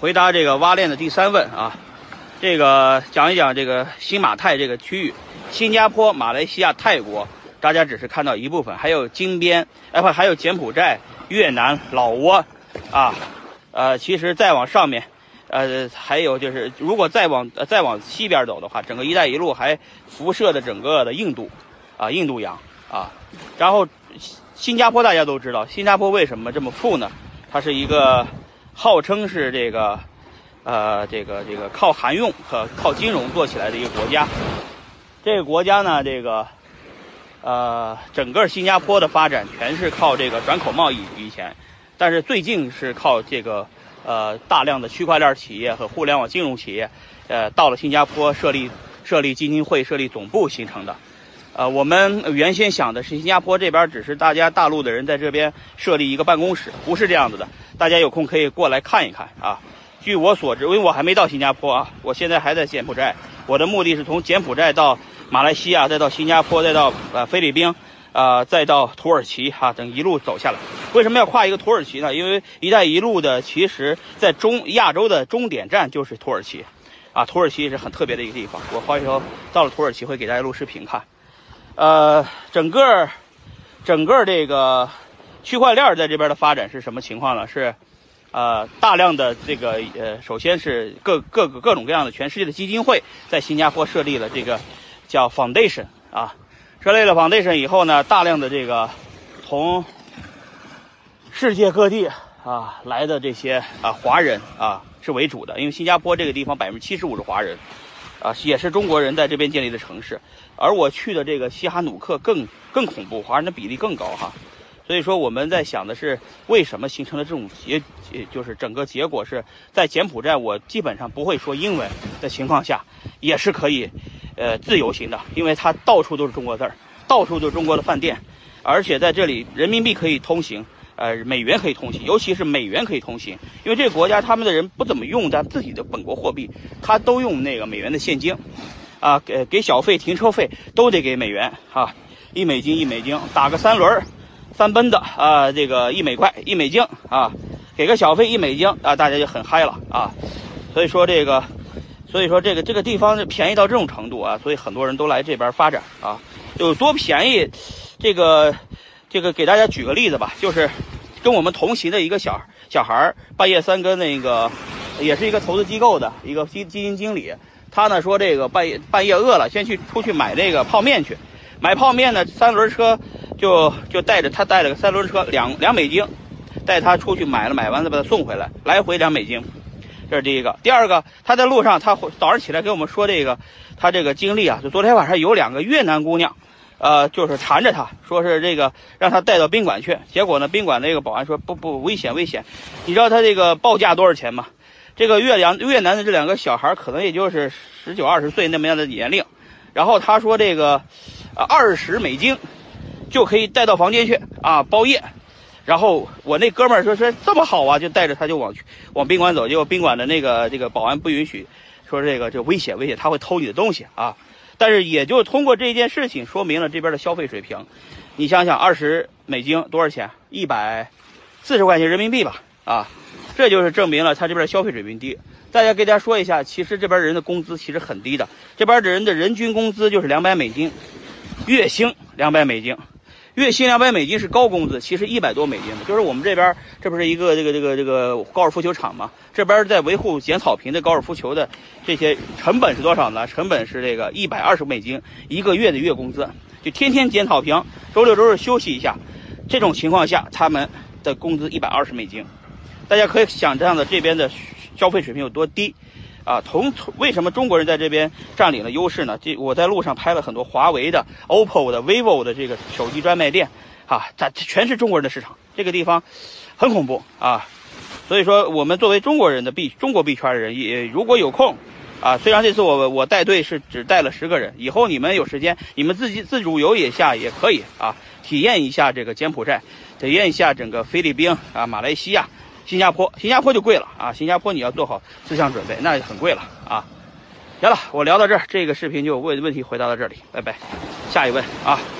回答这个挖链的第三问啊，这个讲一讲这个新马泰这个区域，新加坡、马来西亚、泰国，大家只是看到一部分，还有金边，哎不，还有柬埔寨、越南、老挝，啊，呃，其实再往上面，呃，还有就是如果再往再往西边走的话，整个“一带一路”还辐射的整个的印度，啊，印度洋啊，然后新加坡大家都知道，新加坡为什么这么富呢？它是一个。号称是这个，呃，这个这个靠韩用和靠金融做起来的一个国家。这个国家呢，这个，呃，整个新加坡的发展全是靠这个转口贸易以前，但是最近是靠这个，呃，大量的区块链企业和互联网金融企业，呃，到了新加坡设立设立基金会、设立总部形成的。呃，我们原先想的是新加坡这边只是大家大陆的人在这边设立一个办公室，不是这样子的。大家有空可以过来看一看啊。据我所知，因为我还没到新加坡啊，我现在还在柬埔寨。我的目的是从柬埔寨到马来西亚，再到新加坡，再到呃菲律宾，啊，再到土耳其哈，等一路走下来。为什么要跨一个土耳其呢？因为“一带一路”的其实在中亚洲的终点站就是土耳其，啊，土耳其也是很特别的一个地方。我回头到了土耳其会给大家录视频看。呃，整个整个这个区块链在这边的发展是什么情况呢？是，呃，大量的这个呃，首先是各各个各种各样的全世界的基金会在新加坡设立了这个叫 foundation 啊，设立了 foundation 以后呢，大量的这个从世界各地啊来的这些啊华人啊是为主的，因为新加坡这个地方百分之七十五是华人。啊，也是中国人在这边建立的城市，而我去的这个西哈努克更更恐怖，华人的比例更高哈。所以说我们在想的是，为什么形成了这种结，就是整个结果是在柬埔寨，我基本上不会说英文的情况下，也是可以，呃，自由行的，因为它到处都是中国字儿，到处都是中国的饭店，而且在这里人民币可以通行。呃，美元可以通行，尤其是美元可以通行，因为这个国家他们的人不怎么用咱自己的本国货币，他都用那个美元的现金，啊，给给小费、停车费都得给美元啊，一美金一美金，打个三轮三奔的啊，这个一美块一美金啊，给个小费一美金啊，大家就很嗨了啊，所以说这个，所以说这个这个地方便宜到这种程度啊，所以很多人都来这边发展啊，有多便宜，这个。这个给大家举个例子吧，就是跟我们同行的一个小小孩儿，半夜三更那个，也是一个投资机构的一个基基金经理，他呢说这个半夜半夜饿了，先去出去买那个泡面去，买泡面呢三轮车就就带着他带了个三轮车两两美金，带他出去买了买完再把他送回来，来回两美金，这是第一个。第二个，他在路上他早上起来给我们说这个他这个经历啊，就昨天晚上有两个越南姑娘。呃，就是缠着他，说是这个让他带到宾馆去。结果呢，宾馆那个保安说不不危险危险。你知道他这个报价多少钱吗？这个越南越南的这两个小孩可能也就是十九二十岁那么样的年龄。然后他说这个，二十美金就可以带到房间去啊，包夜。然后我那哥们儿说说这么好啊，就带着他就往去往宾馆走。结果宾馆的那个这个保安不允许，说这个就危险危险，他会偷你的东西啊。但是也就通过这件事情说明了这边的消费水平，你想想，二十美金多少钱？一百四十块钱人民币吧，啊，这就是证明了他这边消费水平低。大家给大家说一下，其实这边人的工资其实很低的，这边的人的人均工资就是两百美金，月薪两百美金。月薪两百美金是高工资，其实一百多美金，就是我们这边这不是一个这个这个这个高尔夫球场吗？这边在维护剪草坪的高尔夫球的这些成本是多少呢？成本是这个一百二十美金一个月的月工资，就天天剪草坪，周六周日休息一下，这种情况下他们的工资一百二十美金，大家可以想象的这边的消费水平有多低。啊，同为什么中国人在这边占领了优势呢？这我在路上拍了很多华为的、OPPO 的、vivo 的这个手机专卖店，啊，这全是中国人的市场。这个地方很恐怖啊，所以说我们作为中国人的币中国币圈的人，也如果有空，啊，虽然这次我我带队是只带了十个人，以后你们有时间，你们自己自主游也下也可以啊，体验一下这个柬埔寨，体验一下整个菲律宾啊、马来西亚。新加坡，新加坡就贵了啊！新加坡你要做好思想准备，那就很贵了啊。行了，我聊到这儿，这个视频就问问题回答到这里，拜拜。下一问啊。